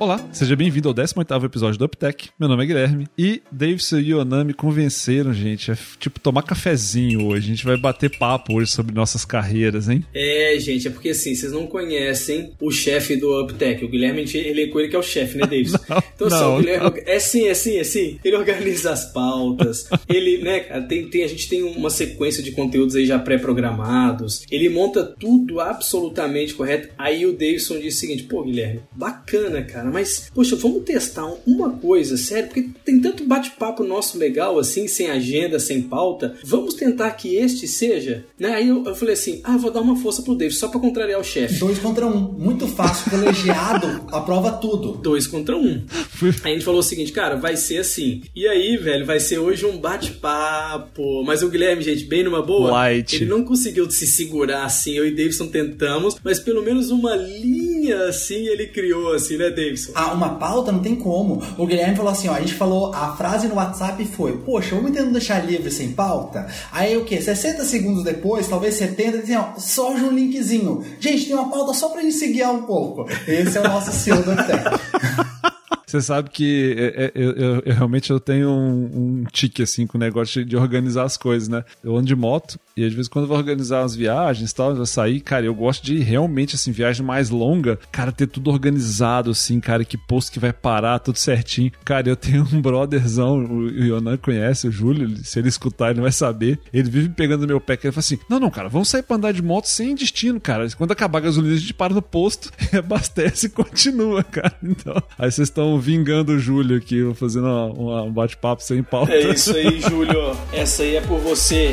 Olá, seja bem-vindo ao 18º episódio do UpTech. Meu nome é Guilherme e Davidson e Yonan me convenceram, gente, a tipo tomar cafezinho hoje. A gente vai bater papo hoje sobre nossas carreiras, hein? É, gente, é porque assim, vocês não conhecem o chefe do UpTech. O Guilherme, ele é com ele que é o chefe, né, Davidson? não, então, assim, não, o Guilherme, não. é sim, é sim, é sim. Ele organiza as pautas, ele, né, tem, tem, a gente tem uma sequência de conteúdos aí já pré-programados, ele monta tudo absolutamente correto. Aí o Davidson diz o seguinte, pô, Guilherme, bacana, cara, mas, poxa, vamos testar uma coisa, sério, porque tem tanto bate-papo nosso legal, assim, sem agenda, sem pauta, vamos tentar que este seja, né? Aí eu, eu falei assim, ah, vou dar uma força pro Davidson, só pra contrariar o chefe. Dois contra um. Muito fácil. Colegiado aprova tudo. Dois contra um. Aí a gente falou o seguinte, cara, vai ser assim. E aí, velho, vai ser hoje um bate-papo. Mas o Guilherme, gente, bem numa boa, Light. ele não conseguiu se segurar assim. Eu e Davidson tentamos, mas pelo menos uma linha assim ele criou, assim, né, Davidson? Ah, uma pauta não tem como. O Guilherme falou assim, ó, a gente falou, a frase no WhatsApp foi, poxa, vamos tentando deixar livre sem pauta? Aí o quê? 60 segundos depois, talvez 70, assim, ó, surge um linkzinho. Gente, tem uma pauta só pra gente se guiar um pouco. Esse é o nosso CEO do Tech. Você sabe que é, é, eu, eu- eu realmente eu tenho um, um tique assim com o negócio de, organizar as coisas, né? Eu ando de moto e às vezes quando eu vou organizar as viagens e tal, eu sair, cara, eu gosto de realmente assim, viagem mais longa, cara, ter tudo organizado assim, cara, que posto que vai parar, tudo certinho. Cara, eu tenho um brotherzão, o Yonan conhece, o Júlio, se ele escutar, ele vai saber. Ele vive pegando meu pé, ele fala assim: Não, não, cara, vamos sair pra andar de moto sem destino, cara. Quando acabar a gasolina, a gente para no posto, abastece e continua, cara. Então, aí vocês estão vingando o Júlio aqui, fazendo uma- um bate-papo sem pauta. É isso aí, Júlio. Essa aí é por você.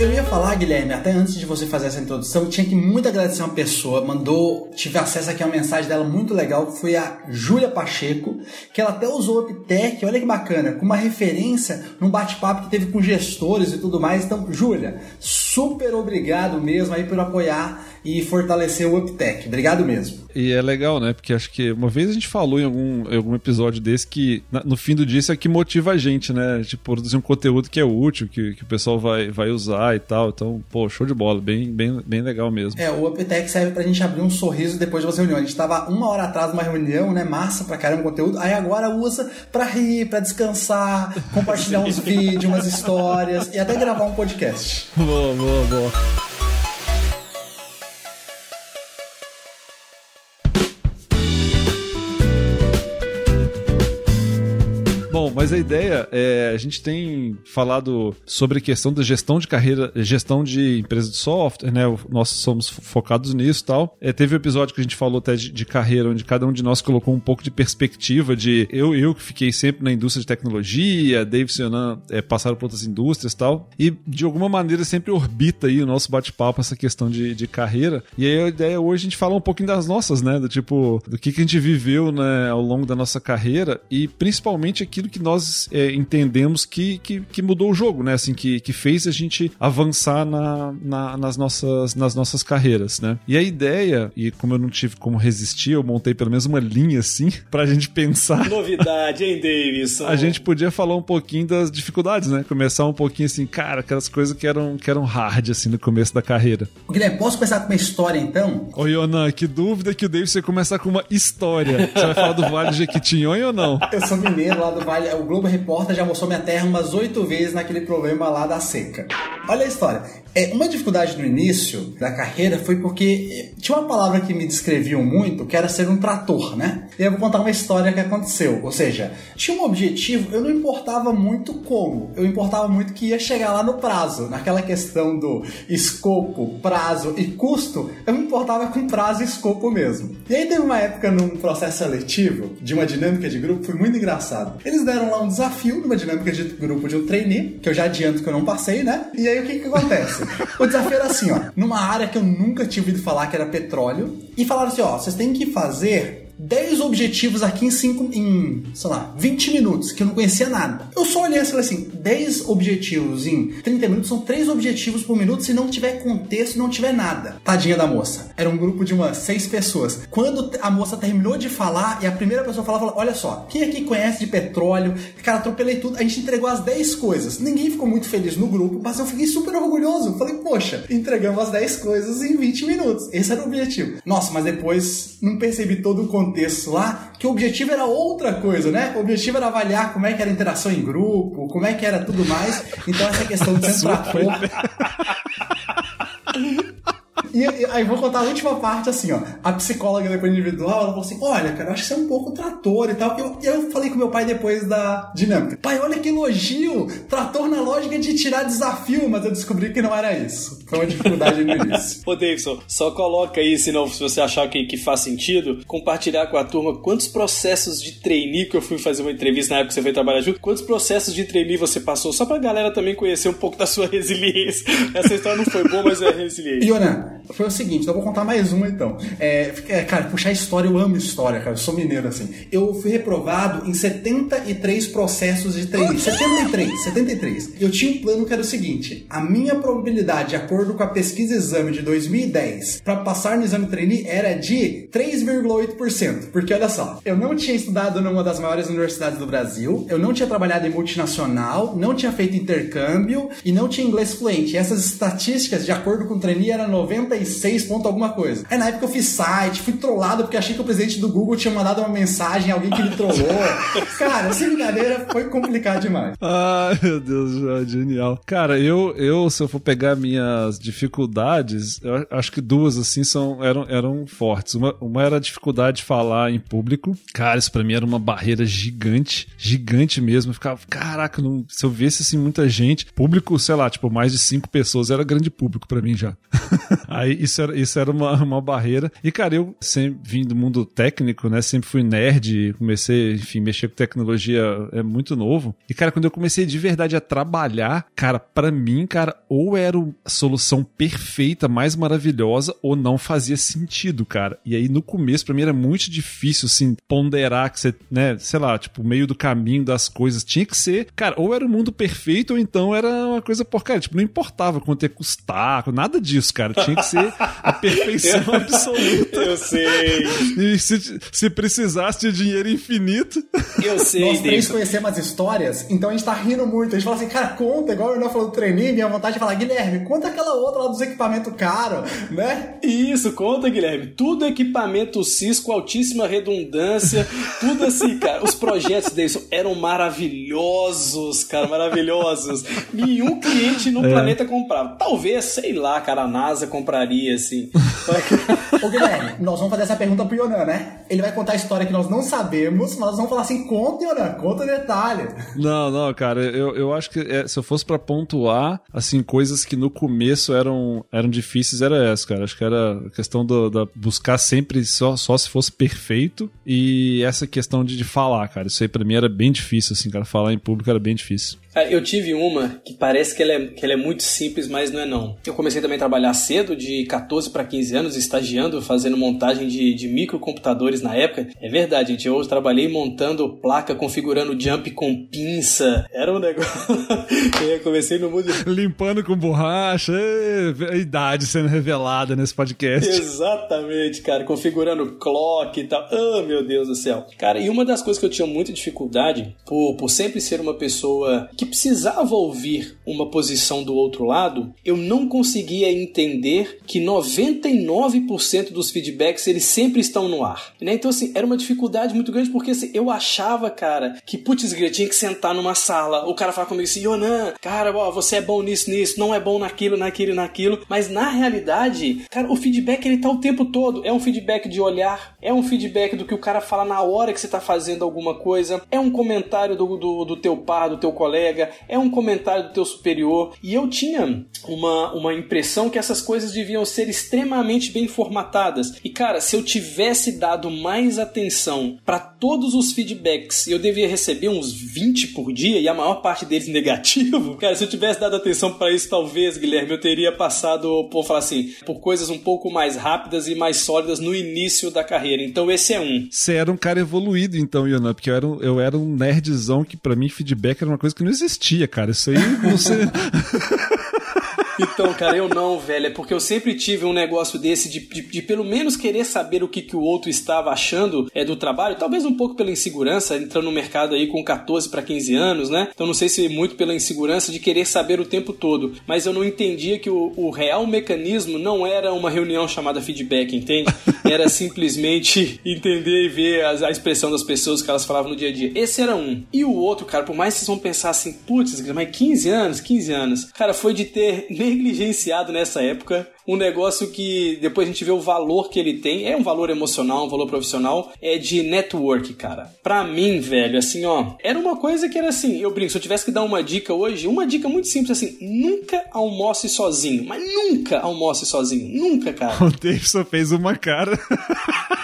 Eu ia falar, Guilherme, até antes de você fazer essa introdução, tinha que muito agradecer uma pessoa, mandou, tive acesso aqui a uma mensagem dela muito legal, que foi a Júlia Pacheco, que ela até usou o Uptech, olha que bacana, com uma referência num bate-papo que teve com gestores e tudo mais. Então, Júlia, super obrigado mesmo aí por apoiar e fortalecer o Uptech. Obrigado mesmo. E é legal, né? Porque acho que uma vez a gente falou em algum, em algum episódio desse que no fim do dia isso é que motiva a gente, né? De produzir um conteúdo que é útil, que, que o pessoal vai, vai usar e tal. Então, pô, show de bola. Bem, bem, bem legal mesmo. É, o Uptech serve pra gente abrir um sorriso depois de uma reunião. A gente tava uma hora atrás numa reunião, né? Massa pra caramba o conteúdo. Aí agora usa pra rir, pra descansar, compartilhar uns vídeos, umas histórias e até gravar um podcast. Boa, boa, boa. Bom, mas a ideia é a gente tem falado sobre a questão da gestão de carreira, gestão de empresa de software, né? Nós somos fo- focados nisso e tal. É, teve um episódio que a gente falou até de, de carreira, onde cada um de nós colocou um pouco de perspectiva de eu, eu que fiquei sempre na indústria de tecnologia, Davidson e Yonan é, passaram por outras indústrias e tal. E de alguma maneira sempre orbita aí o nosso bate-papo essa questão de, de carreira. E aí a ideia hoje é a gente falar um pouquinho das nossas, né? Do tipo, do que, que a gente viveu né, ao longo da nossa carreira e principalmente aquilo que nós é, entendemos que, que, que mudou o jogo, né? Assim, que, que fez a gente avançar na, na- nas, nossas, nas nossas carreiras, né? E a ideia, e como eu não tive como resistir, eu montei pelo menos uma linha assim pra gente pensar Novidade, hein, Davidson? a gente podia falar um pouquinho das dificuldades, né? Começar um pouquinho assim, cara, aquelas coisas que eram, que eram hard, assim, no começo da carreira. Guilherme, posso começar com uma história então? Ô, Yonan, que dúvida que o David você começar com uma história. Você vai falar do Vale de Jequitinhonha ou não? Eu sou mineiro lá do Vale. O Globo Repórter já mostrou minha terra umas oito vezes naquele problema lá da seca. Olha a história. É, uma dificuldade no início da carreira foi porque eh, tinha uma palavra que me descreviam muito, que era ser um trator, né? E eu vou contar uma história que aconteceu. Ou seja, tinha um objetivo, eu não importava muito como, eu importava muito que ia chegar lá no prazo. Naquela questão do escopo, prazo e custo, eu me importava com prazo e escopo mesmo. E aí teve uma época num processo seletivo de uma dinâmica de grupo, foi muito engraçado. Eles deram lá um desafio numa dinâmica de grupo de um trainee, que eu já adianto que eu não passei, né? E aí o que que acontece? O desafio era assim, ó, numa área que eu nunca tinha ouvido falar que era petróleo, e falaram assim, ó, vocês têm que fazer 10 objetivos aqui em 5, em, sei lá, 20 minutos, que eu não conhecia nada. Eu só olhei e falei assim, 10 objetivos em 30 minutos são 3 objetivos por minuto se não tiver contexto, não tiver nada. Tadinha da moça. Era um grupo de umas 6 pessoas. Quando a moça terminou de falar e a primeira pessoa falava, olha só, quem aqui conhece de petróleo? Cara, atropelei tudo. A gente entregou as 10 coisas. Ninguém ficou muito feliz no grupo, mas eu fiquei super orgulhoso. Falei, poxa, entregamos as 10 coisas em 20 minutos. Esse era o objetivo. Nossa, mas depois não percebi todo o contexto lá, que o objetivo era outra coisa, né? O objetivo era avaliar como é que era a interação em grupo, como é que era tudo mais. Então essa questão de ser trator... E, e, aí vou contar a última parte assim, ó. A psicóloga depois individual, ela falou assim: olha, cara, eu acho que você é um pouco trator e tal. Eu, eu falei com meu pai depois da dinâmica. Pai, olha que elogio! Trator na lógica de tirar desafio, mas eu descobri que não era isso. Foi uma dificuldade no início. Ô, Davidson, só coloca aí, senão, se você achar que, que faz sentido, compartilhar com a turma quantos processos de trainee que eu fui fazer uma entrevista na época que você foi trabalhar junto, quantos processos de trainee você passou, só pra galera também conhecer um pouco da sua resiliência. Essa história não foi boa, mas é resiliente. Ionan, foi o seguinte, então eu vou contar mais uma então. É, é, cara, puxar história, eu amo história, cara. Eu sou mineiro assim. Eu fui reprovado em 73 processos de trainee. 73, 73. Eu tinha um plano que era o seguinte: a minha probabilidade, de acordo com a pesquisa exame de 2010, para passar no exame trainee era de 3,8%. Porque olha só, eu não tinha estudado numa das maiores universidades do Brasil, eu não tinha trabalhado em multinacional, não tinha feito intercâmbio e não tinha inglês fluente. E essas estatísticas, de acordo com o trainee, era 96 ponto alguma coisa. Aí na época eu fiz site, fui trollado porque achei que o presidente do Google tinha mandado uma mensagem, alguém que me trollou. Cara, essa brincadeira foi complicado demais. Ai, meu Deus, genial. Cara, eu, eu, se eu for pegar minhas dificuldades, eu acho que duas, assim, são, eram, eram fortes. Uma, uma era a dificuldade de falar em público. Cara, isso pra mim era uma barreira gigante, gigante mesmo. Eu ficava, caraca, não, se eu visse, assim, muita gente, público, sei lá, tipo, mais de cinco pessoas, era grande público para mim já. Aí isso era, isso era uma, uma barreira. E, cara, eu sempre vim do mundo técnico, né? Sempre fui nerd, comecei, enfim, mexer com tecnologia é muito novo. E, cara, quando eu comecei de verdade a trabalhar, cara, para mim, cara, ou era a solução perfeita, mais maravilhosa, ou não fazia sentido, cara. E aí, no começo, para mim era muito difícil, assim, ponderar que você, né, sei lá, tipo, meio do caminho das coisas. Tinha que ser, cara, ou era o mundo perfeito, ou então era uma coisa porcaria. Tipo, não importava quanto ia custar, nada disso, cara. Tinha que ser a perfeição eu, absoluta. Eu sei. E se, se precisasse de dinheiro infinito. Eu sei. Nós três conhecemos as histórias, então a gente tá rindo muito. A gente fala assim, cara, conta, igual o Renan falou do treininho, minha vontade de falar, Guilherme, conta aquela outra lá dos equipamentos caros, né? Isso, conta, Guilherme. Tudo equipamento Cisco, altíssima redundância, tudo assim, cara. Os projetos deles eram maravilhosos, cara, maravilhosos. Nenhum cliente no é. planeta comprava. Talvez, sei lá, cara, a NASA compraria, assim. Ô Guilherme, nós vamos fazer essa pergunta pro Yonan, né? Ele vai contar a história que nós não sabemos, mas nós vamos falar assim, conta, Yonan, conta o detalhe. Não, não, cara, eu, eu acho que é, se eu fosse para pontuar, assim, coisas que no começo eram, eram difíceis, era essa, cara. Acho que era a questão do, da buscar sempre só, só se fosse perfeito e essa questão de, de falar, cara. Isso aí pra mim era bem difícil, assim, cara. Falar em público era bem difícil. Eu tive uma que parece que ela, é, que ela é muito simples, mas não é não. Eu comecei também a trabalhar cedo, de 14 para 15 anos, estagiando, fazendo montagem de, de microcomputadores na época. É verdade, gente. Eu trabalhei montando placa, configurando jump com pinça. Era um negócio. eu comecei no mundo. Limpando com borracha. A idade sendo revelada nesse podcast. Exatamente, cara. Configurando clock e tal. Ah, oh, meu Deus do céu. Cara, e uma das coisas que eu tinha muita dificuldade, por, por sempre ser uma pessoa que precisava ouvir uma posição do outro lado, eu não conseguia entender que 99% dos feedbacks eles sempre estão no ar. Né? Então, assim, era uma dificuldade muito grande porque assim, eu achava, cara, que putz, eu tinha que sentar numa sala, o cara falava comigo assim, Yonan, cara, ó, você é bom nisso, nisso, não é bom naquilo, naquilo, naquilo. Mas na realidade, cara, o feedback ele tá o tempo todo. É um feedback de olhar, é um feedback do que o cara fala na hora que você tá fazendo alguma coisa, é um comentário do, do, do teu par, do teu colega colega, é um comentário do teu superior. E eu tinha uma, uma impressão que essas coisas deviam ser extremamente bem formatadas. E cara, se eu tivesse dado mais atenção para todos os feedbacks, eu devia receber uns 20 por dia e a maior parte deles negativo. Cara, se eu tivesse dado atenção para isso, talvez, Guilherme, eu teria passado, por falar assim, por coisas um pouco mais rápidas e mais sólidas no início da carreira. Então esse é um. Você era um cara evoluído, então, Yonan, porque eu era, um, eu era um nerdzão que para mim feedback era uma coisa que não existia, cara. Isso aí você. Então, cara, eu não, velho. É porque eu sempre tive um negócio desse de, de, de, pelo menos querer saber o que, que o outro estava achando é, do trabalho. Talvez um pouco pela insegurança, entrando no mercado aí com 14 para 15 anos, né? Então não sei se muito pela insegurança de querer saber o tempo todo. Mas eu não entendia que o, o real mecanismo não era uma reunião chamada feedback, entende? Era simplesmente entender e ver a, a expressão das pessoas que elas falavam no dia a dia. Esse era um. E o outro, cara, por mais que vocês vão pensar assim, putz, mas 15 anos, 15 anos. Cara, foi de ter negligenciado nessa época um negócio que depois a gente vê o valor que ele tem, é um valor emocional, um valor profissional, é de network, cara. Pra mim, velho, assim, ó, era uma coisa que era assim, eu brinco, se eu tivesse que dar uma dica hoje, uma dica muito simples assim, nunca almoce sozinho, mas nunca almoce sozinho, nunca, cara. O Davidson fez uma cara.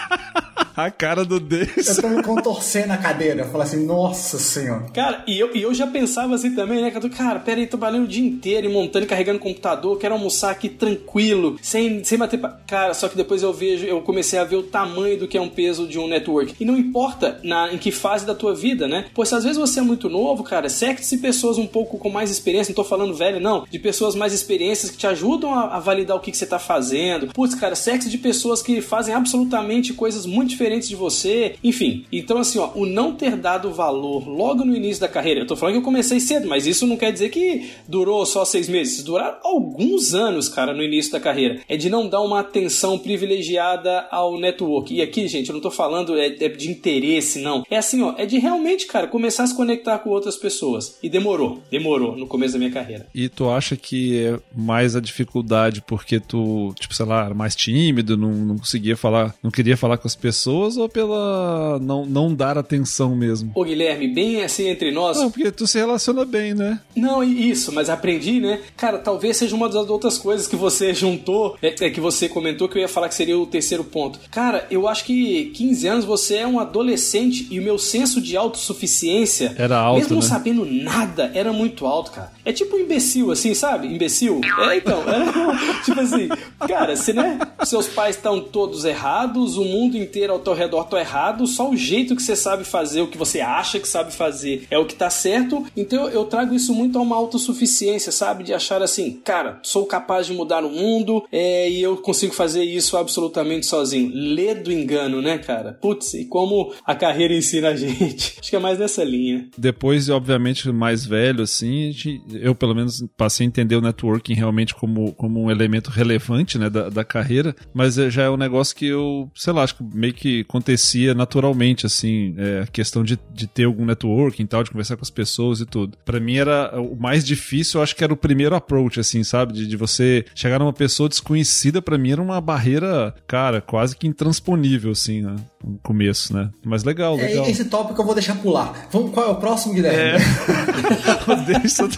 a cara do Deus. Eu tô me contorcendo na cadeira. Falar assim, nossa senhora. Cara, e eu, e eu já pensava assim também, né? Cara, pera aí, trabalhando o dia inteiro e montando e carregando computador, quero almoçar aqui tranquilo, sem, sem bater. Pa... Cara, só que depois eu vejo, eu comecei a ver o tamanho do que é um peso de um network. E não importa na, em que fase da tua vida, né? Pois às vezes você é muito novo, cara, cerque-se pessoas um pouco com mais experiência, não tô falando velho, não, de pessoas mais experiências que te ajudam a, a validar o que, que você tá fazendo. Putz, cara, cerque-se de pessoas que fazem absolutamente coisas muito diferentes diferentes de você, enfim. Então, assim, ó, o não ter dado valor logo no início da carreira, eu tô falando que eu comecei cedo, mas isso não quer dizer que durou só seis meses, duraram alguns anos, cara, no início da carreira. É de não dar uma atenção privilegiada ao network. E aqui, gente, eu não tô falando é, é de interesse, não. É assim, ó, é de realmente, cara, começar a se conectar com outras pessoas. E demorou, demorou no começo da minha carreira. E tu acha que é mais a dificuldade porque tu, tipo, sei lá, era mais tímido, não, não conseguia falar, não queria falar com as pessoas? Pessoas ou pela não, não dar atenção mesmo? Ô Guilherme, bem assim entre nós. Não, porque tu se relaciona bem, né? Não, isso, mas aprendi, né? Cara, talvez seja uma das outras coisas que você juntou, é, é, que você comentou que eu ia falar que seria o terceiro ponto. Cara, eu acho que 15 anos você é um adolescente e o meu senso de autossuficiência, era alto, mesmo né? sabendo nada, era muito alto, cara. É tipo um imbecil, assim, sabe? Imbecil. É, então, é, tipo assim, cara, se né, seus pais estão todos errados, o mundo inteiro teu redor tá errado, só o jeito que você sabe fazer, o que você acha que sabe fazer é o que tá certo. Então eu trago isso muito a uma autossuficiência, sabe? De achar assim, cara, sou capaz de mudar o mundo é, e eu consigo fazer isso absolutamente sozinho. Lê do engano, né, cara? Putz, e como a carreira ensina a gente. Acho que é mais nessa linha. Depois, obviamente, mais velho, assim, eu pelo menos passei a entender o networking realmente como, como um elemento relevante, né, da, da carreira, mas já é um negócio que eu, sei lá, acho que meio que acontecia naturalmente, assim, é, a questão de, de ter algum networking e tal, de conversar com as pessoas e tudo. Para mim era o mais difícil, eu acho que era o primeiro approach, assim, sabe? De, de você chegar numa pessoa desconhecida, para mim era uma barreira, cara, quase que intransponível, assim, né? No começo, né? Mas legal, é, legal. É, esse tópico eu vou deixar pular. Vamos, qual é o próximo, Guilherme? É. Deixa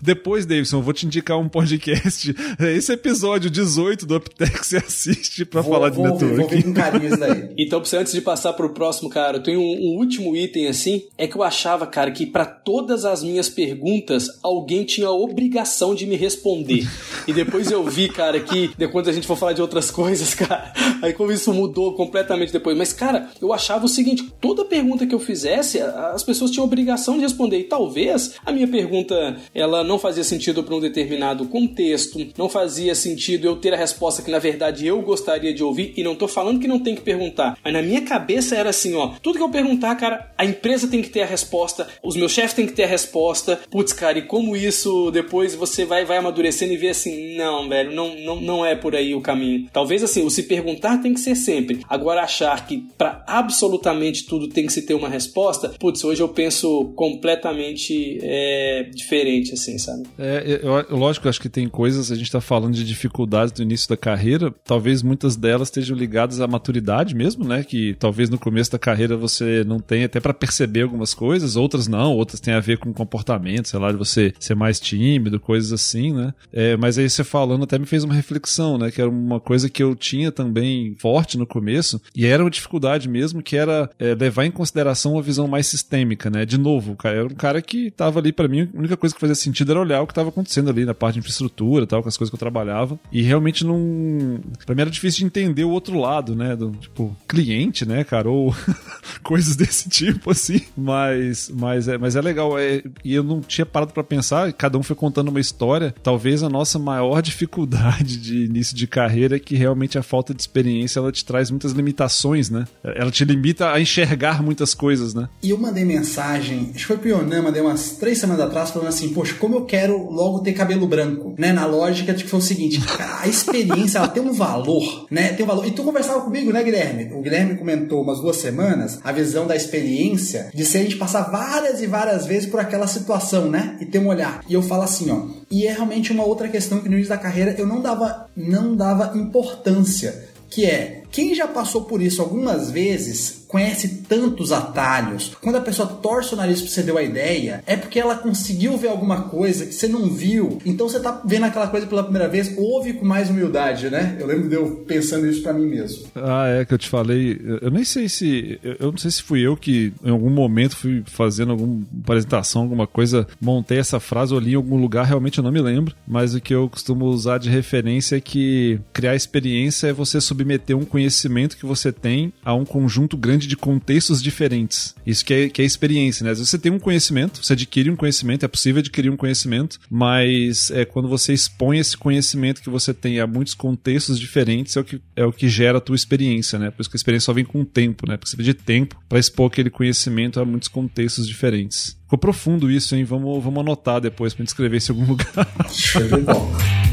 Depois, Davidson, eu vou te indicar um podcast. Esse episódio 18 do Uptech você assiste pra vou, falar de vou, network. Vou ver com carinho isso daí. Então, antes de passar pro próximo, cara, eu tenho um, um último item assim. É que eu achava, cara, que para todas as minhas perguntas, alguém tinha a obrigação de me responder. e depois eu vi, cara, que depois a gente for falar de outras coisas, cara, aí como isso mudou completamente depois. Mas, cara, eu achava o seguinte: toda pergunta que eu fizesse, as pessoas tinham a obrigação de responder. E talvez a minha pergunta ela não fazia sentido para um determinado contexto, não fazia sentido eu ter a resposta que na verdade eu gostaria de ouvir e não tô falando que não tem que perguntar, mas na minha cabeça era assim, ó, tudo que eu perguntar, cara, a empresa tem que ter a resposta, os meus chefes têm que ter a resposta. Putz, cara, e como isso depois você vai vai amadurecendo e vê assim, não, velho, não não, não é por aí o caminho. Talvez assim, o se perguntar tem que ser sempre. Agora achar que para absolutamente tudo tem que se ter uma resposta, putz, hoje eu penso completamente é, diferente diferente, assim, sabe? É, eu, lógico, acho que tem coisas, a gente tá falando de dificuldades do início da carreira, talvez muitas delas estejam ligadas à maturidade mesmo, né? Que talvez no começo da carreira você não tenha até para perceber algumas coisas, outras não, outras têm a ver com comportamento, sei lá, de você ser mais tímido, coisas assim, né? É, mas aí você falando até me fez uma reflexão, né? Que era uma coisa que eu tinha também forte no começo, e era uma dificuldade mesmo, que era é, levar em consideração uma visão mais sistêmica, né? De novo, cara era um cara que tava ali para mim, a única coisa que fazia sentido era olhar o que tava acontecendo ali na parte de infraestrutura tal, com as coisas que eu trabalhava. E realmente não. Pra mim era difícil de entender o outro lado, né? Do, tipo, cliente, né, cara? Ou coisas desse tipo, assim. Mas, mas, é, mas é legal. É, e eu não tinha parado para pensar, cada um foi contando uma história. Talvez a nossa maior dificuldade de início de carreira é que realmente a falta de experiência ela te traz muitas limitações, né? Ela te limita a enxergar muitas coisas, né? E eu mandei mensagem, acho que foi pro Yonan, mandei umas três semanas atrás, falando assim, poxa, como eu quero logo ter cabelo branco, né? Na lógica de que foi o seguinte, a experiência, ela tem um valor, né? Tem um valor. E tu conversava comigo, né, Guilherme? O Guilherme comentou umas duas semanas a visão da experiência de se a gente passar várias e várias vezes por aquela situação, né? E ter um olhar. E eu falo assim, ó, e é realmente uma outra questão que no início da carreira eu não dava, não dava importância, que é quem já passou por isso algumas vezes conhece tantos atalhos. Quando a pessoa torce o nariz pra você deu a ideia, é porque ela conseguiu ver alguma coisa que você não viu. Então você tá vendo aquela coisa pela primeira vez, ouve com mais humildade, né? Eu lembro de eu pensando isso para mim mesmo. Ah, é que eu te falei. Eu nem sei se. Eu não sei se fui eu que em algum momento fui fazendo alguma apresentação, alguma coisa, montei essa frase ou li em algum lugar, realmente eu não me lembro. Mas o que eu costumo usar de referência é que criar experiência é você submeter um conhecimento que você tem a um conjunto grande de contextos diferentes. Isso que é, que é experiência, né? Às vezes você tem um conhecimento, você adquire um conhecimento, é possível adquirir um conhecimento, mas é quando você expõe esse conhecimento que você tem a muitos contextos diferentes, é o que, é o que gera a tua experiência, né? Por isso que a experiência só vem com o tempo, né? Porque você precisa de tempo para expor aquele conhecimento a muitos contextos diferentes. Ficou profundo isso, hein? Vamos, vamos anotar depois para escrever isso em algum lugar. Show de.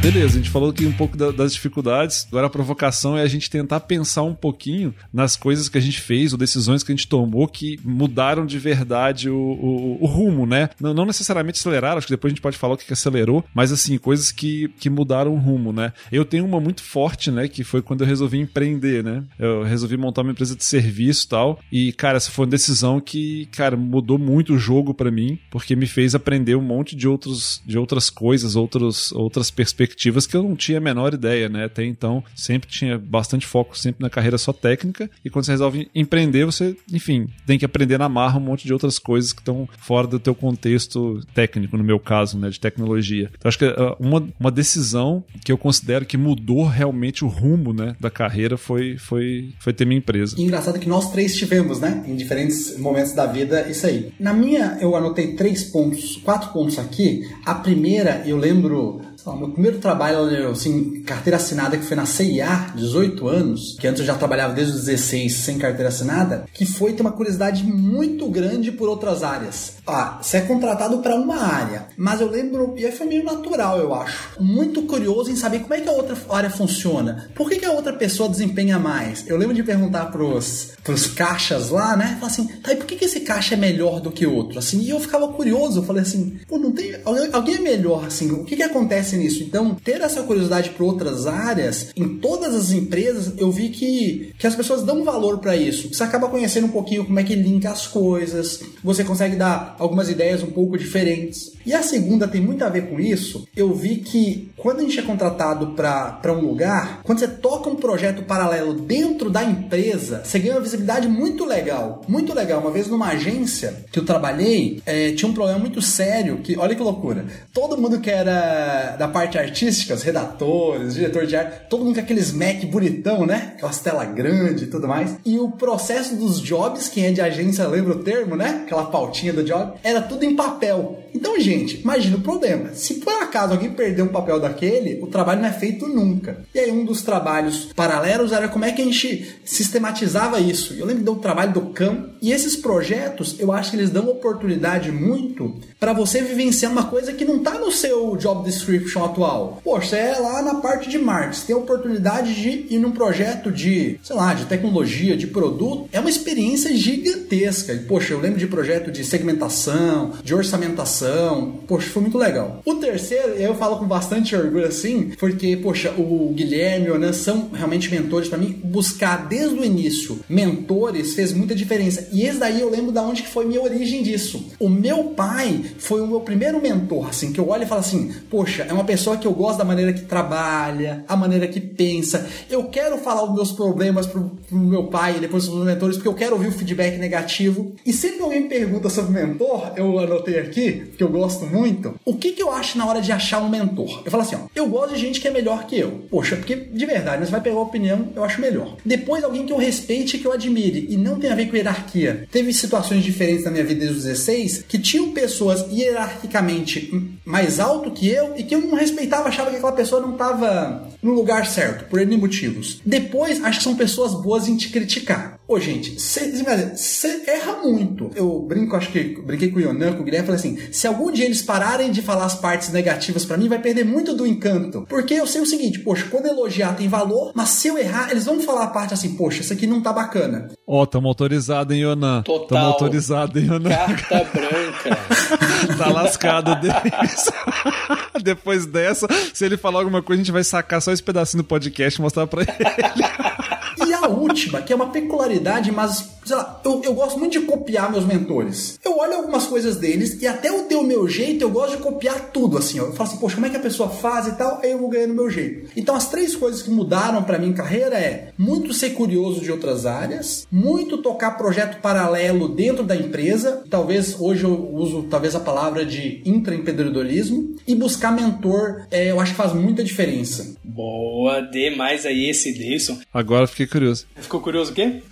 Beleza, a gente falou aqui um pouco da, das dificuldades. Agora a provocação é a gente tentar pensar um pouquinho nas coisas que a gente fez ou decisões que a gente tomou que mudaram de verdade o, o, o rumo, né? Não, não, necessariamente aceleraram, acho que depois a gente pode falar o que, que acelerou, mas assim, coisas que, que mudaram o rumo, né? Eu tenho uma muito forte, né? Que foi quando eu resolvi empreender, né? Eu resolvi montar uma empresa de serviço e tal. E, cara, essa foi uma decisão que, cara, mudou muito o jogo para mim, porque me fez aprender um monte de, outros, de outras coisas, outros, outras perspectivas perspectivas que eu não tinha a menor ideia, né? Até então, sempre tinha bastante foco sempre na carreira só técnica, e quando você resolve empreender, você, enfim, tem que aprender na marra um monte de outras coisas que estão fora do teu contexto técnico, no meu caso, né, de tecnologia. Então, acho que uh, uma, uma decisão que eu considero que mudou realmente o rumo, né, da carreira foi, foi, foi ter minha empresa. engraçado que nós três tivemos, né, em diferentes momentos da vida, isso aí. Na minha, eu anotei três pontos, quatro pontos aqui. A primeira, eu lembro Meu primeiro trabalho, assim, carteira assinada, que foi na CIA, 18 anos, que antes eu já trabalhava desde os 16 sem carteira assinada, que foi ter uma curiosidade muito grande por outras áreas. Ah, você é contratado para uma área, mas eu lembro, e aí foi meio natural, eu acho, muito curioso em saber como é que a outra área funciona. Por que, que a outra pessoa desempenha mais? Eu lembro de perguntar pros, pros caixas lá, né? Falar assim, tá, e por que, que esse caixa é melhor do que outro? Assim, e eu ficava curioso, eu falei assim, pô, não tem. Alguém é melhor, assim, o que, que acontece? Acontece nisso. Então, ter essa curiosidade por outras áreas, em todas as empresas, eu vi que, que as pessoas dão valor para isso. Você acaba conhecendo um pouquinho como é que linka as coisas, você consegue dar algumas ideias um pouco diferentes. E a segunda tem muito a ver com isso. Eu vi que quando a gente é contratado para um lugar, quando você toca um projeto paralelo dentro da empresa, você ganha uma visibilidade muito legal. Muito legal. Uma vez numa agência que eu trabalhei, é, tinha um problema muito sério que, olha que loucura. Todo mundo que era da parte artística, os redatores, diretor de arte, todo mundo com aqueles Mac bonitão, né? Aquelas tela grande e tudo mais. E o processo dos jobs, quem é de agência lembra o termo, né? Aquela pautinha do job, era tudo em papel. Então, gente, imagina o problema. Se por acaso alguém perder um papel daquele, o trabalho não é feito nunca. E aí, um dos trabalhos paralelos era como é que a gente sistematizava isso. Eu lembro do trabalho do CAM. E esses projetos, eu acho que eles dão oportunidade muito para você vivenciar uma coisa que não tá no seu job description atual. Poxa, é lá na parte de marketing, ter a oportunidade de ir num projeto de, sei lá, de tecnologia, de produto, é uma experiência gigantesca. E, poxa, eu lembro de projeto de segmentação, de orçamentação. Poxa, foi muito legal. O terceiro, eu falo com bastante orgulho assim, porque, poxa, o Guilherme e o Onan são realmente mentores para mim. Buscar desde o início mentores fez muita diferença. E esse daí eu lembro da onde que foi minha origem disso. O meu pai foi o meu primeiro mentor, assim, que eu olho e falo assim, poxa, é uma pessoa que eu gosto da maneira que trabalha, a maneira que pensa. Eu quero falar os meus problemas pro, pro meu pai e depois pros mentores, porque eu quero ouvir o feedback negativo. E sempre alguém me pergunta sobre mentor, eu anotei aqui, que eu gosto muito, o que que eu acho na hora de achar um mentor? Eu falo assim, ó, eu gosto de gente que é melhor que eu. Poxa, porque de verdade, você vai pegar a opinião, eu acho melhor. Depois alguém que eu respeite, que eu admire, e não tem a ver com hierarquia. Teve situações diferentes na minha vida desde os 16 que tinham pessoas hierarquicamente mais alto que eu e que eu não respeitava, achava que aquela pessoa não estava no lugar certo, por N motivos. Depois, acho que são pessoas boas em te criticar. Ô, gente, você erra muito. Eu brinco, acho que brinquei com o Yonan, com o Guilherme, falei assim: se algum dia eles pararem de falar as partes negativas para mim, vai perder muito do encanto. Porque eu sei o seguinte, poxa, quando elogiar tem valor, mas se eu errar, eles vão falar a parte assim, poxa, isso aqui não tá bacana. Ó, oh, tamo autorizado, hein, Yonan? Total. Tamo autorizado, hein, Yonan? Carta branca. tá lascado deles. Depois dessa, se ele falar alguma coisa, a gente vai sacar só esse pedacinho do podcast e mostrar pra ele. E a última, que é uma peculiaridade, mas sei lá, eu, eu gosto muito de copiar meus mentores. Eu olho algumas coisas deles e até o teu meu jeito eu gosto de copiar tudo, assim, ó. Eu falo assim, poxa, como é que a pessoa faz e tal, aí eu vou ganhando meu jeito. Então as três coisas que mudaram para minha carreira é muito ser curioso de outras áreas, muito tocar projeto paralelo dentro da empresa, talvez hoje eu uso talvez a palavra de intraempreendedorismo e buscar mentor, é, eu acho que faz muita diferença. Boa, demais aí esse Deilson. Agora fiquei curioso. Ficou curioso o quê?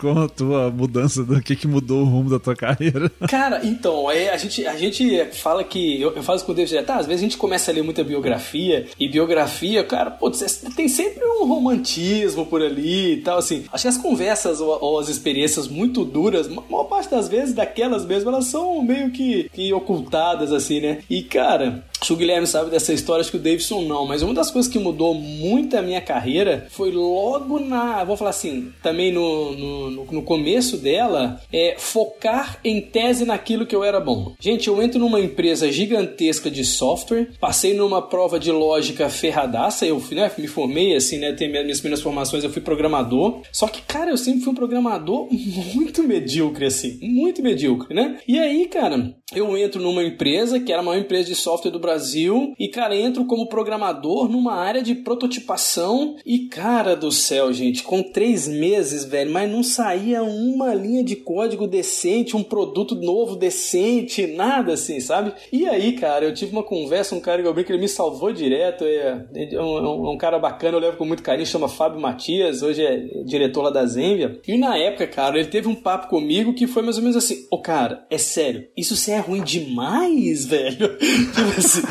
Com a tua mudança, do que que mudou o rumo da tua carreira? Cara, então, é, a, gente, a gente fala que, eu, eu falo com o David, tá, às vezes a gente começa a ler muita biografia, e biografia, cara, pô, tem sempre um romantismo por ali e tal, assim. Acho que as conversas ou, ou as experiências muito duras, a maior parte das vezes, daquelas mesmo, elas são meio que, que ocultadas, assim, né? E, cara, Acho que o Guilherme sabe dessa história, acho que o Davidson não, mas uma das coisas que mudou muito a minha carreira foi logo na. Vou falar assim, também no, no, no, começo dela, é focar em tese naquilo que eu era bom. Gente, eu entro numa empresa gigantesca de software, passei numa prova de lógica ferradaça, eu né, me formei assim, né? Tenho minhas primeiras formações, eu fui programador. Só que, cara, eu sempre fui um programador muito medíocre, assim, muito medíocre, né? E aí, cara, eu entro numa empresa que era a maior empresa de software do Brasil e, cara, entro como programador numa área de prototipação e, cara do céu, gente, com três meses, velho, mas não saía uma linha de código decente, um produto novo decente, nada assim, sabe? E aí, cara, eu tive uma conversa, um cara que eu brinco, ele me salvou direto, é, é um, é um, cara bacana, eu levo com muito carinho, chama Fábio Matias, hoje é diretor lá da Zenvia. E na época, cara, ele teve um papo comigo que foi mais ou menos assim, ô oh, cara, é sério, isso serve é ruim demais, velho. tipo assim,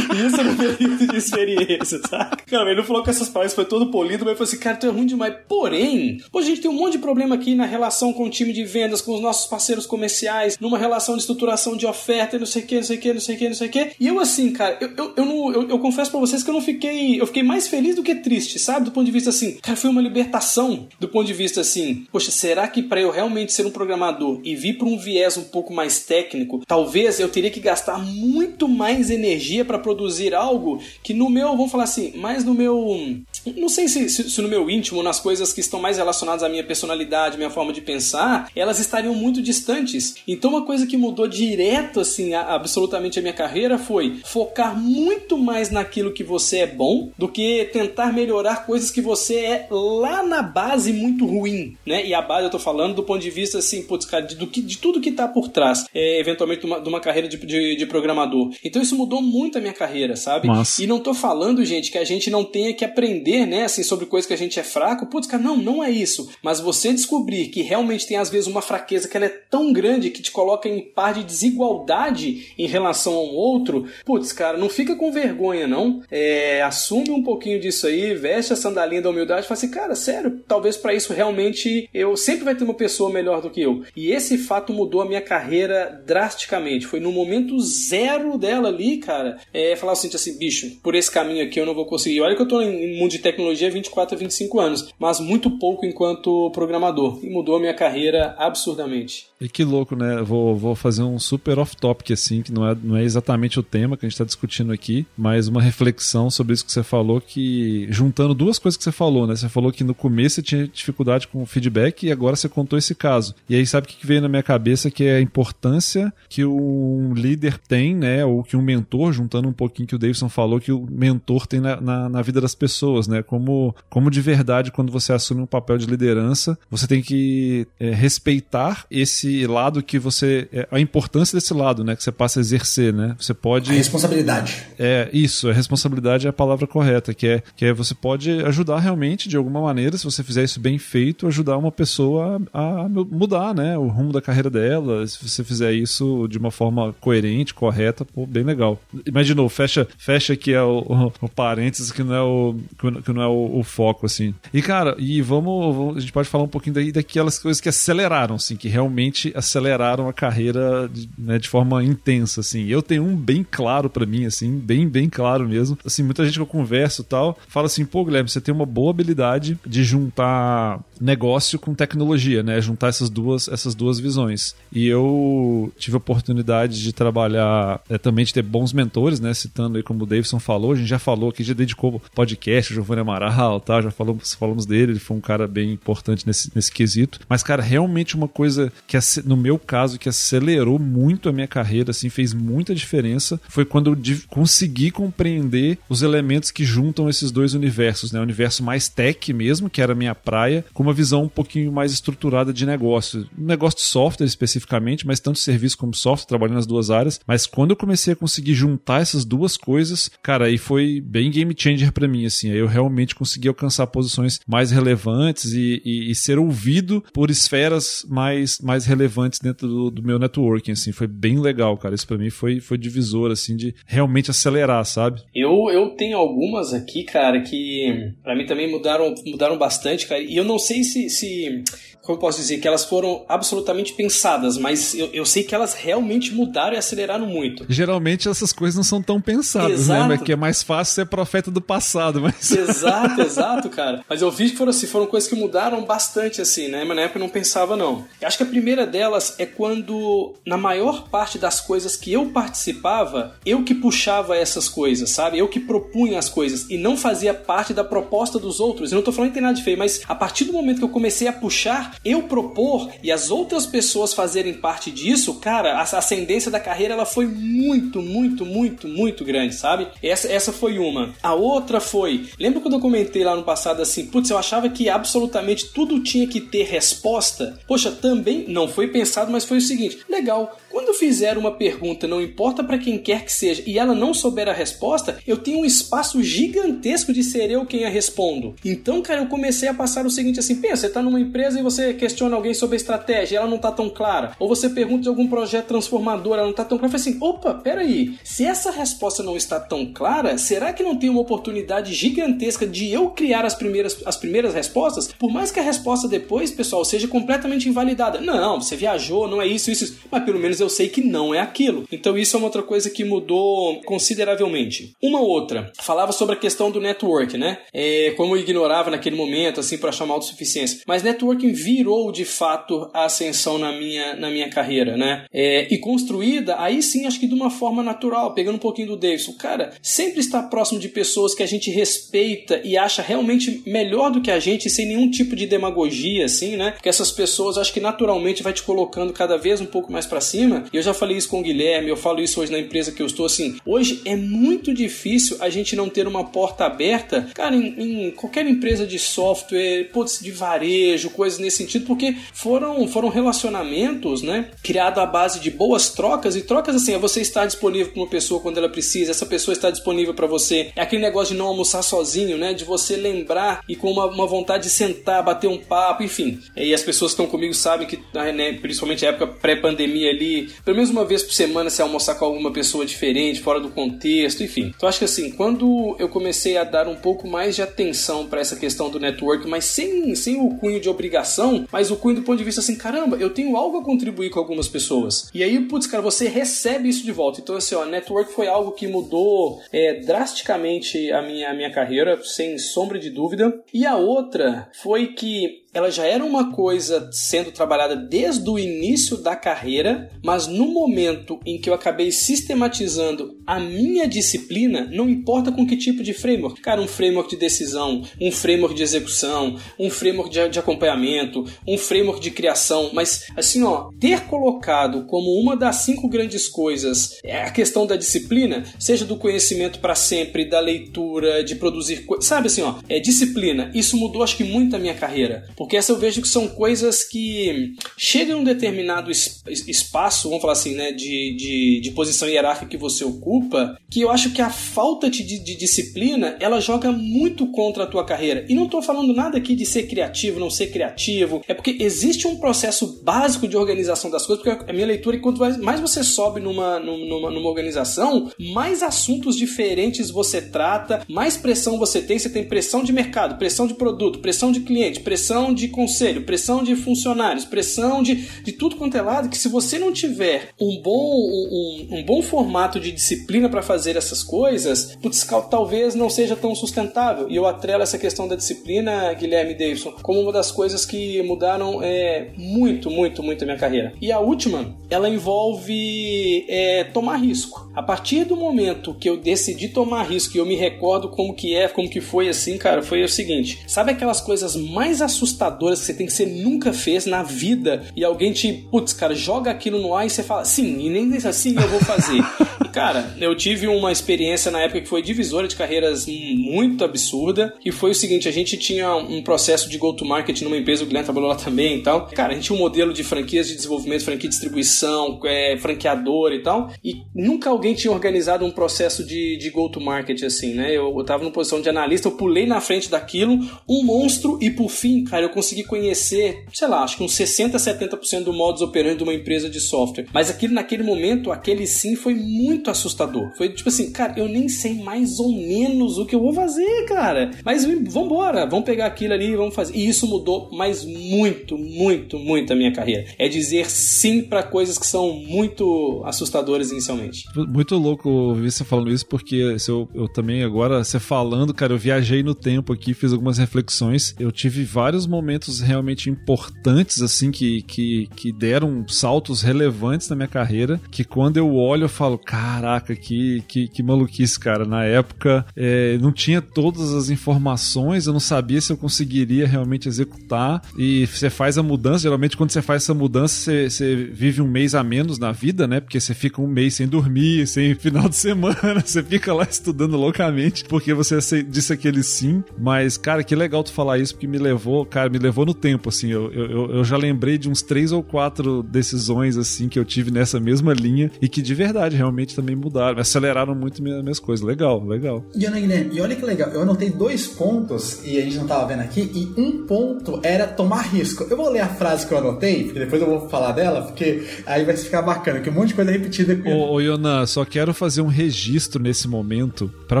isso no período de experiência, sabe? Cara, ele não falou com essas palavras, foi todo polido, mas falou assim, cara, tu é ruim demais. Porém, pô, a gente tem um monte de problema aqui na relação com o time de vendas, com os nossos parceiros comerciais, numa relação de estruturação de oferta, não sei o que, não sei o que, não sei o que, não sei o que. E eu, assim, cara, eu, eu, eu, não, eu, eu confesso pra vocês que eu não fiquei. Eu fiquei mais feliz do que triste, sabe? Do ponto de vista assim, cara, foi uma libertação. Do ponto de vista assim, poxa, será que para eu realmente ser um programador e vir pra um viés um pouco mais técnico, talvez talvez eu teria que gastar muito mais energia para produzir algo que no meu, vamos falar assim, mais no meu. Não sei se, se, se, no meu íntimo, nas coisas que estão mais relacionadas à minha personalidade, minha forma de pensar, elas estariam muito distantes. Então, uma coisa que mudou direto, assim, a, absolutamente a minha carreira foi focar muito mais naquilo que você é bom do que tentar melhorar coisas que você é lá na base muito ruim, né? E a base eu tô falando do ponto de vista, assim, putz, cara, de, do que, de tudo que tá por trás. É, eventualmente, uma, de uma carreira de, de, de, programador. Então isso mudou muito a minha carreira, sabe? Nossa. E não tô falando, gente, que a gente não tenha que aprender né, assim, sobre coisas que a gente é fraco, putz, cara, não, não é isso. Mas você descobrir que realmente tem às vezes uma fraqueza que ela é tão grande que te coloca em par de desigualdade em relação ao outro, putz, cara, não fica com vergonha, não. É, assume um pouquinho disso aí, veste a sandalinha da humildade e fala assim, cara, sério, talvez para isso realmente eu sempre vai ter uma pessoa melhor do que eu. E esse fato mudou a minha carreira drasticamente. Foi no momento zero dela ali, cara, é, falar assim, assim, bicho, por esse caminho aqui eu não vou conseguir. Olha que eu tô em mundo de tecnologia há 24 a 25 anos, mas muito pouco enquanto programador. E mudou a minha carreira absurdamente. E que louco, né? Vou, vou fazer um super off-topic, assim, que não é, não é exatamente o tema que a gente está discutindo aqui, mas uma reflexão sobre isso que você falou, que juntando duas coisas que você falou, né? Você falou que no começo você tinha dificuldade com o feedback e agora você contou esse caso. E aí sabe o que veio na minha cabeça que é a importância que um líder tem, né? Ou que um mentor, juntando um pouquinho que o Davidson falou, que o mentor tem na, na, na vida das pessoas, né? Como, como de verdade, quando você assume um papel de liderança, você tem que é, respeitar esse lado que você. É, a importância desse lado, né? Que você passa a exercer, né? Você pode. A responsabilidade. É, isso, a responsabilidade é a palavra correta, que é que é você pode ajudar realmente, de alguma maneira, se você fizer isso bem feito, ajudar uma pessoa a, a mudar, né? O rumo da carreira dela. Se você fizer isso de uma forma coerente, correta, pô, bem legal. Imaginou, fecha, fecha que é o, o, o parênteses que não é o que não é o, o, foco assim. E cara, e vamos, vamos, a gente pode falar um pouquinho daí daquelas coisas que aceleraram, assim, que realmente aceleraram a carreira de, né, de forma intensa, assim. Eu tenho um bem claro para mim, assim, bem bem claro mesmo. Assim, muita gente que eu converso tal fala assim, pô, Guilherme, você tem uma boa habilidade de juntar negócio com tecnologia, né? Juntar essas duas essas duas visões. E eu tive a oportunidade de trabalhar, é, também de ter bons mentores, né? Citando aí como o Davidson falou, a gente já falou aqui, já dedicou podcast, o Giovanni Amaral, tá? Já falamos, falamos dele, ele foi um cara bem importante nesse, nesse quesito. Mas, cara, realmente uma coisa que, no meu caso, que acelerou muito a minha carreira, assim, fez muita diferença, foi quando eu consegui compreender os elementos que juntam esses dois universos, né? O universo mais tech mesmo, que era a minha praia, com uma visão um pouquinho mais estruturada de negócio. Um negócio de software especificamente, mas tanto serviço como software, trabalhando nas duas áreas. Mas quando eu comecei a conseguir juntar essas duas coisas, cara, aí foi bem game changer para mim, assim. Aí eu realmente consegui alcançar posições mais relevantes e, e, e ser ouvido por esferas mais, mais relevantes dentro do, do, meu networking, assim. Foi bem legal, cara. Isso para mim foi, foi divisor, assim, de realmente acelerar, sabe? Eu, eu tenho algumas aqui, cara, que para mim também mudaram, mudaram bastante, cara. E eu não sei se, se como eu posso dizer, que elas foram absolutamente pensadas, mas eu, eu sei que elas realmente mudaram e aceleraram muito. Geralmente essas coisas não são tão pensadas, né? exato. né? Que é mais fácil ser profeta do passado, mas... Exato, exato, cara. Mas eu vi que foram assim, foram coisas que mudaram bastante, assim, né? Mas na época eu não pensava, não. Eu acho que a primeira delas é quando, na maior parte das coisas que eu participava, eu que puxava essas coisas, sabe? Eu que propunha as coisas e não fazia parte da proposta dos outros. Eu não tô falando que tem nada de feio, mas a partir do momento que eu comecei a puxar, eu propor e as outras pessoas fazerem parte disso, cara, a ascendência da carreira ela foi muito, muito, muito, muito grande, sabe? Essa, essa foi uma. A outra foi, lembra quando eu comentei lá no passado assim, putz, eu achava que absolutamente tudo tinha que ter resposta? Poxa, também não foi pensado, mas foi o seguinte, legal, quando fizer uma pergunta, não importa para quem quer que seja, e ela não souber a resposta, eu tenho um espaço gigantesco de ser eu quem a respondo. Então, cara, eu comecei a passar o seguinte assim, pensa, você tá numa empresa e você questiona alguém sobre a estratégia, ela não tá tão clara. Ou você pergunta de algum projeto transformador, ela não tá tão clara. Eu assim, opa, peraí, se essa resposta não está tão clara, será que não tem uma oportunidade gigantesca de eu criar as primeiras, as primeiras respostas? Por mais que a resposta depois, pessoal, seja completamente invalidada. Não, você viajou, não é isso, isso, isso. Mas pelo menos eu sei que não é aquilo. Então isso é uma outra coisa que mudou consideravelmente. Uma outra, falava sobre a questão do network, né? É, como eu ignorava naquele momento, assim, para chamar autossuficiência. Mas networking virou de fato a ascensão na minha, na minha carreira, né? É, e construída, aí sim, acho que de uma forma natural, pegando um pouquinho do Davidson. Cara, sempre estar próximo de pessoas que a gente respeita e acha realmente melhor do que a gente, sem nenhum tipo de demagogia, assim, né? Porque essas pessoas, acho que naturalmente vai te colocando cada vez um pouco mais para cima E eu já falei isso com o Guilherme, eu falo isso hoje na empresa que eu estou, assim, hoje é muito difícil a gente não ter uma porta aberta, cara, em, em qualquer empresa de software, putz, de varejo, coisas nesse sentido, porque foram, foram relacionamentos, né, criados à base de boas trocas, e trocas assim, é você estar disponível para uma pessoa quando ela precisa, essa pessoa está disponível para você, é aquele negócio de não almoçar sozinho, né, de você lembrar e com uma, uma vontade de sentar, bater um papo, enfim. E as pessoas que estão comigo sabem que, né, principalmente a época pré-pandemia ali, pelo menos uma vez por semana se almoçar com alguma pessoa diferente, fora do contexto, enfim. Então acho que assim, quando eu comecei a dar um pouco mais de atenção para essa questão do network, mas sem, sem o cunho de obrigação, mas o cunho do ponto de vista assim, caramba, eu tenho algo a contribuir com algumas pessoas. E aí, putz, cara, você recebe isso de volta. Então assim, ó, network foi algo que mudou é, drasticamente a minha, a minha carreira, sem sombra de dúvida. E a outra foi que ela já era uma coisa sendo trabalhada desde o início da carreira, mas no momento em que eu acabei sistematizando a minha disciplina, não importa com que tipo de framework, cara, um framework de decisão, um framework de execução, um framework de, de acompanhamento, um framework de criação, mas assim, ó, ter colocado como uma das cinco grandes coisas é a questão da disciplina, seja do conhecimento para sempre, da leitura, de produzir, sabe assim, ó, é disciplina. Isso mudou acho que muito a minha carreira porque essa eu vejo que são coisas que chegam em um determinado espaço, vamos falar assim, né, de, de, de posição hierárquica que você ocupa, que eu acho que a falta de, de, disciplina, ela joga muito contra a tua carreira. E não estou falando nada aqui de ser criativo, não ser criativo, é porque existe um processo básico de organização das coisas, porque a minha leitura é quanto mais você sobe numa, numa, numa organização, mais assuntos diferentes você trata, mais pressão você tem, você tem pressão de mercado, pressão de produto, pressão de cliente, pressão de conselho, pressão de funcionários, pressão de, de tudo quanto é lado, que se você não tiver um bom, um, um bom formato de disciplina para fazer essas coisas, putz, talvez não seja tão sustentável. E eu atrelo essa questão da disciplina, Guilherme Davidson, como uma das coisas que mudaram é, muito, muito, muito a minha carreira. E a última, ela envolve é, tomar risco. A partir do momento que eu decidi tomar risco e eu me recordo como que é, como que foi assim, cara, foi o seguinte: sabe aquelas coisas mais assustadoras? Assustadoras que você tem que você nunca fez na vida e alguém te, putz, cara, joga aquilo no ar e você fala, sim, e nem assim eu vou fazer. e, cara, eu tive uma experiência na época que foi divisora de carreiras muito absurda, que foi o seguinte, a gente tinha um processo de go-to-market numa empresa, o Guilherme trabalhou lá também e tal. Cara, a gente tinha um modelo de franquias de desenvolvimento, franquia de distribuição, é, franqueador e tal, e nunca alguém tinha organizado um processo de, de go-to-market assim, né? Eu, eu tava numa posição de analista, eu pulei na frente daquilo, um monstro, e por fim, cara, eu consegui conhecer, sei lá, acho que uns 60, 70% do modus operandi de uma empresa de software. Mas aquele, naquele momento, aquele sim foi muito assustador. Foi tipo assim, cara, eu nem sei mais ou menos o que eu vou fazer, cara. Mas vambora, vamos pegar aquilo ali e vamos fazer. E isso mudou, mas muito, muito, muito a minha carreira. É dizer sim para coisas que são muito assustadoras inicialmente. Muito louco ouvir você falando isso, porque eu, eu também agora, você falando, cara, eu viajei no tempo aqui, fiz algumas reflexões. Eu tive vários momentos realmente importantes, assim, que, que, que deram saltos relevantes na minha carreira, que quando eu olho eu falo, caraca, que, que, que maluquice, cara. Na época é, não tinha todas as informações, eu não sabia se eu conseguiria realmente executar. E você faz a mudança, geralmente quando você faz essa mudança, você, você vive um mês a menos na vida, né? Porque você fica um mês sem dormir, sem final de semana, você fica lá estudando loucamente, porque você disse aquele sim. Mas, cara, que legal tu falar isso, porque me levou, cara, me levou no tempo, assim. Eu, eu, eu já lembrei de uns três ou quatro decisões, assim, que eu tive nessa mesma linha e que de verdade realmente também mudaram, aceleraram muito minhas, minhas coisas. Legal, legal. E, Guilherme, e olha que legal, eu anotei dois pontos e a gente não tava vendo aqui, e um ponto era tomar risco. Eu vou ler a frase que eu anotei, porque depois eu vou falar dela, porque aí vai ficar bacana, que um monte de coisa repetida. Ô, ô Yona, só quero fazer um registro nesse momento para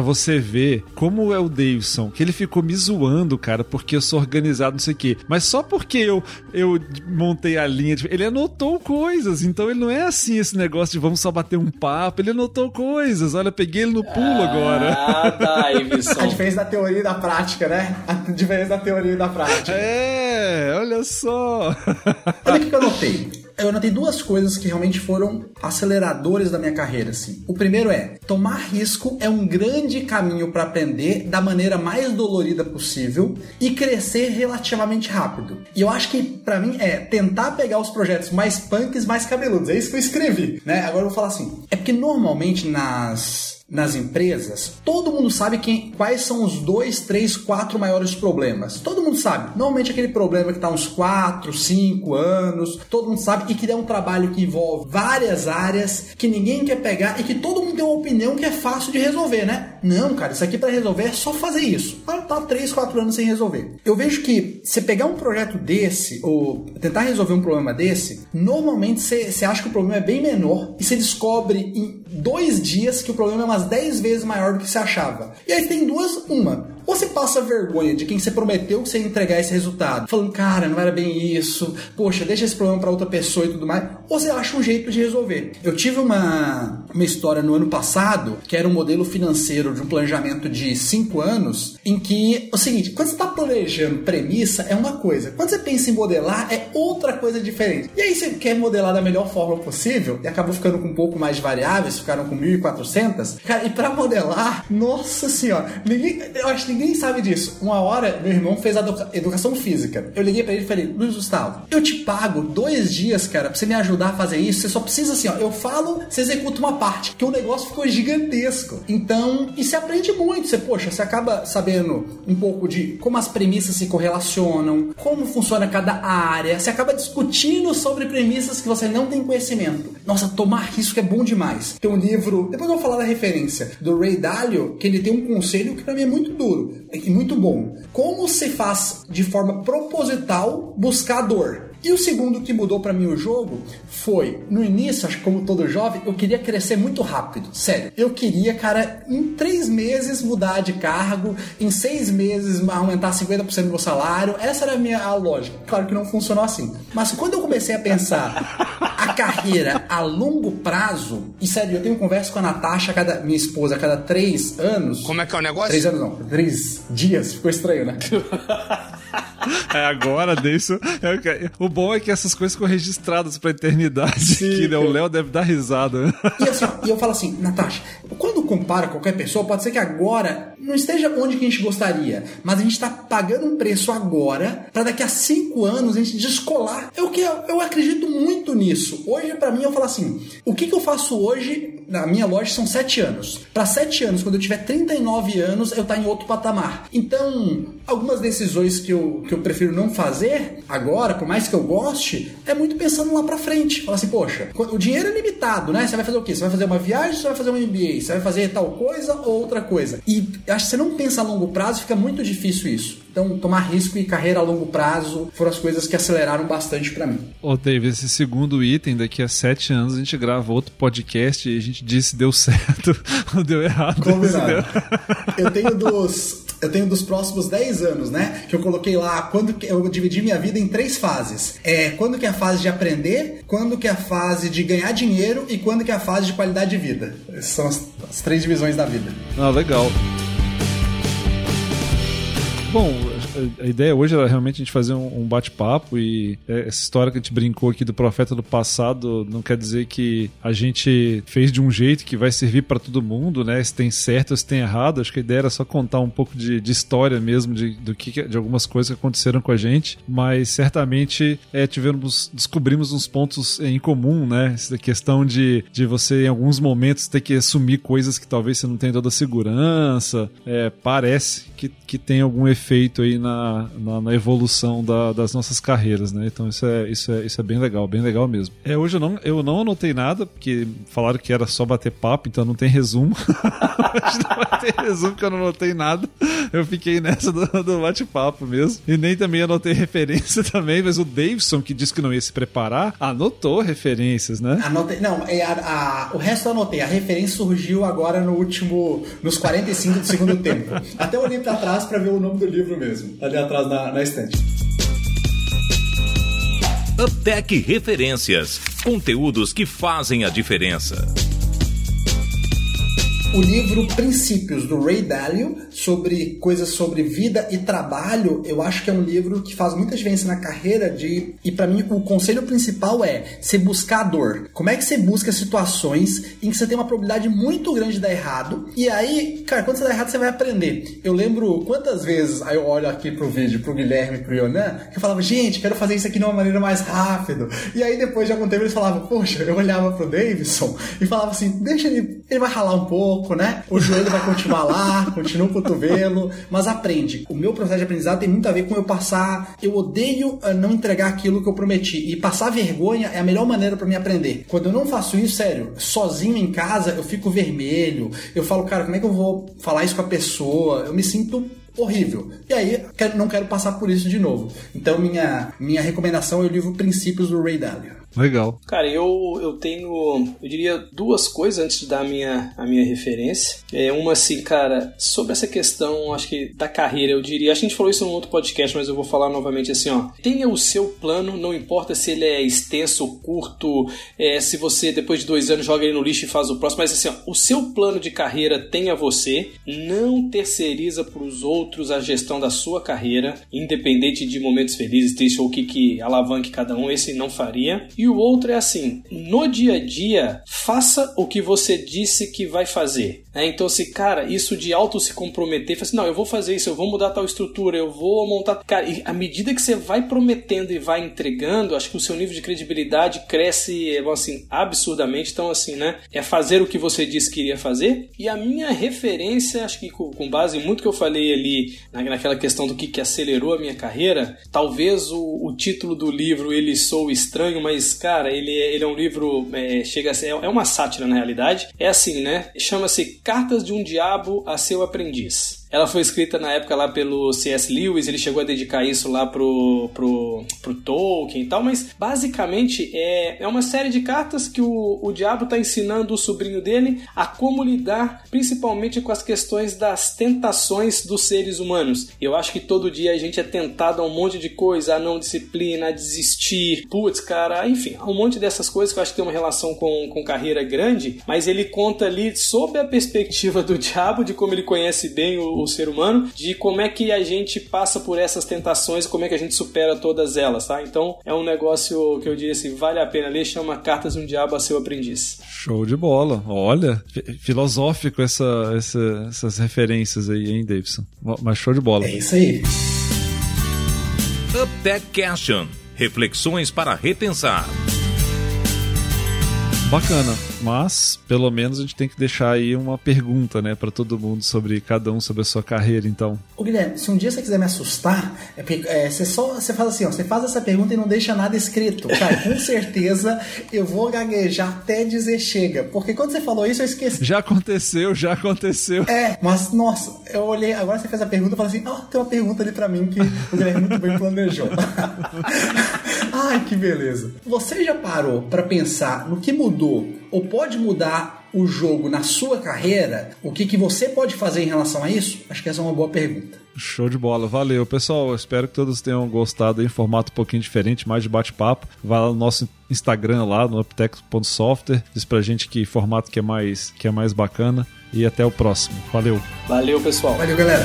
você ver como é o Davidson, que ele ficou me zoando, cara, porque eu sou organizado, não sei o quê. Mas só porque eu, eu montei a linha, de, ele anotou coisas. Então ele não é assim esse negócio de vamos só bater um papo. Ele anotou coisas. Olha, peguei ele no pulo ah, agora. Ah, Davidson. A diferença da teoria e da prática, né? A diferença da teoria e da prática. É, olha só. Olha o que eu anotei. Eu anotei duas coisas que realmente foram aceleradores da minha carreira, assim. O primeiro é, tomar risco é um grande caminho para aprender da maneira mais dolorida possível e crescer relativamente rápido. E eu acho que para mim é tentar pegar os projetos mais punks, mais cabeludos. É isso que eu escrevi, né? Agora eu vou falar assim. É porque normalmente nas nas empresas, todo mundo sabe quem, quais são os dois, três, quatro maiores problemas. Todo mundo sabe. Normalmente aquele problema que está uns quatro, cinco anos, todo mundo sabe e que é um trabalho que envolve várias áreas, que ninguém quer pegar e que todo mundo tem uma opinião que é fácil de resolver, né? Não, cara, isso aqui para resolver é só fazer isso. Ah, tá três, quatro anos sem resolver. Eu vejo que você pegar um projeto desse ou tentar resolver um problema desse, normalmente você, você acha que o problema é bem menor e você descobre em dois dias que o problema é umas 10 vezes maior do que você achava. E aí tem duas, uma. Ou você passa vergonha de quem você prometeu que você ia entregar esse resultado, falando, cara, não era bem isso, poxa, deixa esse problema para outra pessoa e tudo mais, ou você acha um jeito de resolver. Eu tive uma, uma história no ano passado, que era um modelo financeiro de um planejamento de 5 anos, em que o seguinte, quando você está planejando premissa, é uma coisa, quando você pensa em modelar, é outra coisa diferente. E aí você quer modelar da melhor forma possível, e acabou ficando com um pouco mais de variáveis, ficaram com 1.400. Cara, e para modelar, nossa senhora, ninguém, eu acho que ninguém sabe disso. Uma hora, meu irmão fez a educação física. Eu liguei para ele e falei, Luiz Gustavo, eu te pago dois dias, cara, pra você me ajudar a fazer isso. Você só precisa assim, ó, eu falo, você executa uma parte, que o negócio ficou gigantesco. Então, e você aprende muito. Você, poxa, você acaba sabendo um pouco de como as premissas se correlacionam, como funciona cada área. Você acaba discutindo sobre premissas que você não tem conhecimento. Nossa, tomar risco é bom demais. Tem um livro, depois eu vou falar da referência, do Ray Dalio, que ele tem um conselho que pra mim é muito duro e muito bom. Como se faz de forma proposital buscar dor? E o segundo que mudou para mim o jogo foi, no início, acho que como todo jovem, eu queria crescer muito rápido. Sério. Eu queria, cara, em três meses mudar de cargo, em seis meses aumentar 50% do meu salário. Essa era a minha a lógica. Claro que não funcionou assim. Mas quando eu comecei a pensar a carreira a longo prazo, e sério, eu tenho conversa com a Natasha, cada, minha esposa, a cada três anos. Como é que é o negócio? Três anos não, três dias. Ficou estranho, né? É agora disso. O bom é que essas coisas ficam registradas pra eternidade. Sim, que né, o Léo deve dar risada. E, assim, e eu falo assim, Natasha, quando compara qualquer pessoa, pode ser que agora não esteja onde que a gente gostaria, mas a gente está pagando um preço agora para daqui a cinco anos a gente descolar. É o que eu, eu acredito muito nisso. Hoje, para mim, eu falo assim: o que, que eu faço hoje na minha loja são sete anos. Para sete anos, quando eu tiver 39 anos, eu tá em outro patamar. Então, algumas decisões que eu, que eu prefiro não fazer agora, por mais que eu goste, é muito pensando lá para frente. Fala assim, poxa, o dinheiro é limitado, né? Você vai fazer o quê? Você vai fazer uma viagem, você vai fazer um MBA, você vai fazer tal coisa ou outra coisa. E acho que você não pensa a longo prazo, fica muito difícil isso. Então, tomar risco e carreira a longo prazo foram as coisas que aceleraram bastante para mim. Ô, Dave, esse segundo item, daqui a sete anos a gente grava outro podcast e a gente diz se deu certo ou deu errado. Combinado. Deu... Eu tenho dos eu tenho dos próximos 10 anos, né? Que eu coloquei lá quando que, eu dividi minha vida em três fases. É quando que é a fase de aprender, quando que é a fase de ganhar dinheiro e quando que é a fase de qualidade de vida. Essas são as, as três divisões da vida. Ah, legal. Bom, a ideia hoje era realmente a gente fazer um, bate-papo e é, essa história que a gente brincou aqui do profeta do passado não quer dizer que a gente fez de um jeito que vai servir para todo mundo, né? Se tem certo se tem errado. Acho que a ideia era só contar um pouco de, de história mesmo, de, do que, de algumas coisas que aconteceram com a gente, mas certamente é, tivemos, descobrimos uns pontos em comum, né? Essa questão de, de você, em alguns momentos, ter que assumir coisas que talvez você não tenha toda a segurança. É, parece que, que tem algum efeito aí na, na, na evolução da, das nossas carreiras, né? Então isso é, isso, é, isso é bem legal, bem legal mesmo. É, hoje eu não, eu não anotei nada, porque falaram que era só bater papo, então não tem resumo. hoje não vai ter resumo, porque eu não anotei nada. Eu fiquei nessa do, do bate-papo mesmo. E nem também anotei referência também, mas o Davidson, que disse que não ia se preparar, anotou referências, né? Anotei, não, é a, a, o resto eu anotei. A referência surgiu agora no último, nos 45 do segundo tempo. Até olhei pra trás para ver o nome do livro mesmo ali atrás na, na estante. Uptech Referências conteúdos que fazem a diferença. O livro Princípios, do Ray Dalio, sobre coisas sobre vida e trabalho, eu acho que é um livro que faz muita diferença na carreira de... E para mim, o conselho principal é você buscar a dor. Como é que você busca situações em que você tem uma probabilidade muito grande de dar errado, e aí, cara, quando você dá errado, você vai aprender. Eu lembro quantas vezes, aí eu olho aqui pro vídeo, pro Guilherme pro Yonan, que eu falava, gente, quero fazer isso aqui de uma maneira mais rápido. E aí depois de algum tempo eles falavam, poxa, eu olhava pro Davidson e falava assim, deixa ele, ele vai ralar um pouco, né? O joelho vai continuar lá, continua o cotovelo, mas aprende. O meu processo de aprendizado tem muito a ver com eu passar, eu odeio eh, não entregar aquilo que eu prometi. E passar vergonha é a melhor maneira para mim aprender. Quando eu não faço isso, sério, sozinho em casa, eu fico vermelho. Eu falo, cara, como é que eu vou falar isso com a pessoa? Eu me sinto horrível. E aí, não quero passar por isso de novo. Então, minha, minha recomendação é o livro Princípios do Ray Dalio. Legal. Cara, eu, eu tenho, eu diria, duas coisas antes de dar a minha, a minha referência. É uma assim, cara, sobre essa questão, acho que da carreira, eu diria, a gente falou isso num outro podcast, mas eu vou falar novamente assim, ó. Tenha o seu plano, não importa se ele é extenso ou curto, é, se você depois de dois anos joga ele no lixo e faz o próximo, mas assim, ó, o seu plano de carreira tenha você, não terceiriza para os outros a gestão da sua carreira, independente de momentos felizes, tristes ou o que, que alavanque cada um, esse não faria. E e o outro é assim: no dia a dia, faça o que você disse que vai fazer. Né? Então, se, cara, isso de auto se comprometer, assim, não, eu vou fazer isso, eu vou mudar tal estrutura, eu vou montar. Cara, e à medida que você vai prometendo e vai entregando, acho que o seu nível de credibilidade cresce, assim, absurdamente. Então, assim, né? É fazer o que você disse que iria fazer. E a minha referência, acho que com base em muito que eu falei ali, naquela questão do que, que acelerou a minha carreira, talvez o, o título do livro ele sou estranho, mas cara, ele, é, ele é um livro, é, chega a ser, é uma sátira na realidade. É assim, né? Chama-se Cartas de um Diabo a Seu Aprendiz. Ela foi escrita na época lá pelo C.S. Lewis, ele chegou a dedicar isso lá pro, pro, pro Tolkien e tal, mas basicamente é, é uma série de cartas que o, o diabo está ensinando o sobrinho dele a como lidar principalmente com as questões das tentações dos seres humanos. Eu acho que todo dia a gente é tentado a um monte de coisa, a não disciplina, a desistir, putz, cara, enfim, um monte dessas coisas que eu acho que tem uma relação com, com carreira grande, mas ele conta ali sob a perspectiva do diabo, de como ele conhece bem o, o ser humano, de como é que a gente passa por essas tentações e como é que a gente supera todas elas, tá? Então é um negócio que eu diria assim, vale a pena ler, chama Cartas de um Diabo a Seu Aprendiz. Show de bola. Olha, filosófico essa, essa, essas referências aí, hein, Davidson? Mas show de bola. É isso aí. Up That Question. Reflexões para repensar. Bacana, mas pelo menos a gente tem que deixar aí uma pergunta, né, para todo mundo sobre cada um sobre a sua carreira, então. Ô Guilherme, se um dia você quiser me assustar, é, é, você só você faz assim, ó, você faz essa pergunta e não deixa nada escrito. Cara, com certeza eu vou gaguejar até dizer chega, porque quando você falou isso eu esqueci. Já aconteceu, já aconteceu. É, mas nossa, eu olhei, agora você fez a pergunta e falei assim, ó, oh, tem uma pergunta ali para mim que o Guilherme muito bem planejou. Ai, que beleza. Você já parou para pensar no que mudou ou pode mudar o jogo na sua carreira? O que, que você pode fazer em relação a isso? Acho que essa é uma boa pergunta. Show de bola, valeu pessoal. Espero que todos tenham gostado em formato um pouquinho diferente, mais de bate-papo. Vai lá no nosso Instagram lá no uptech.software, diz pra gente que formato que é mais que é mais bacana e até o próximo. Valeu. Valeu, pessoal. Valeu, galera.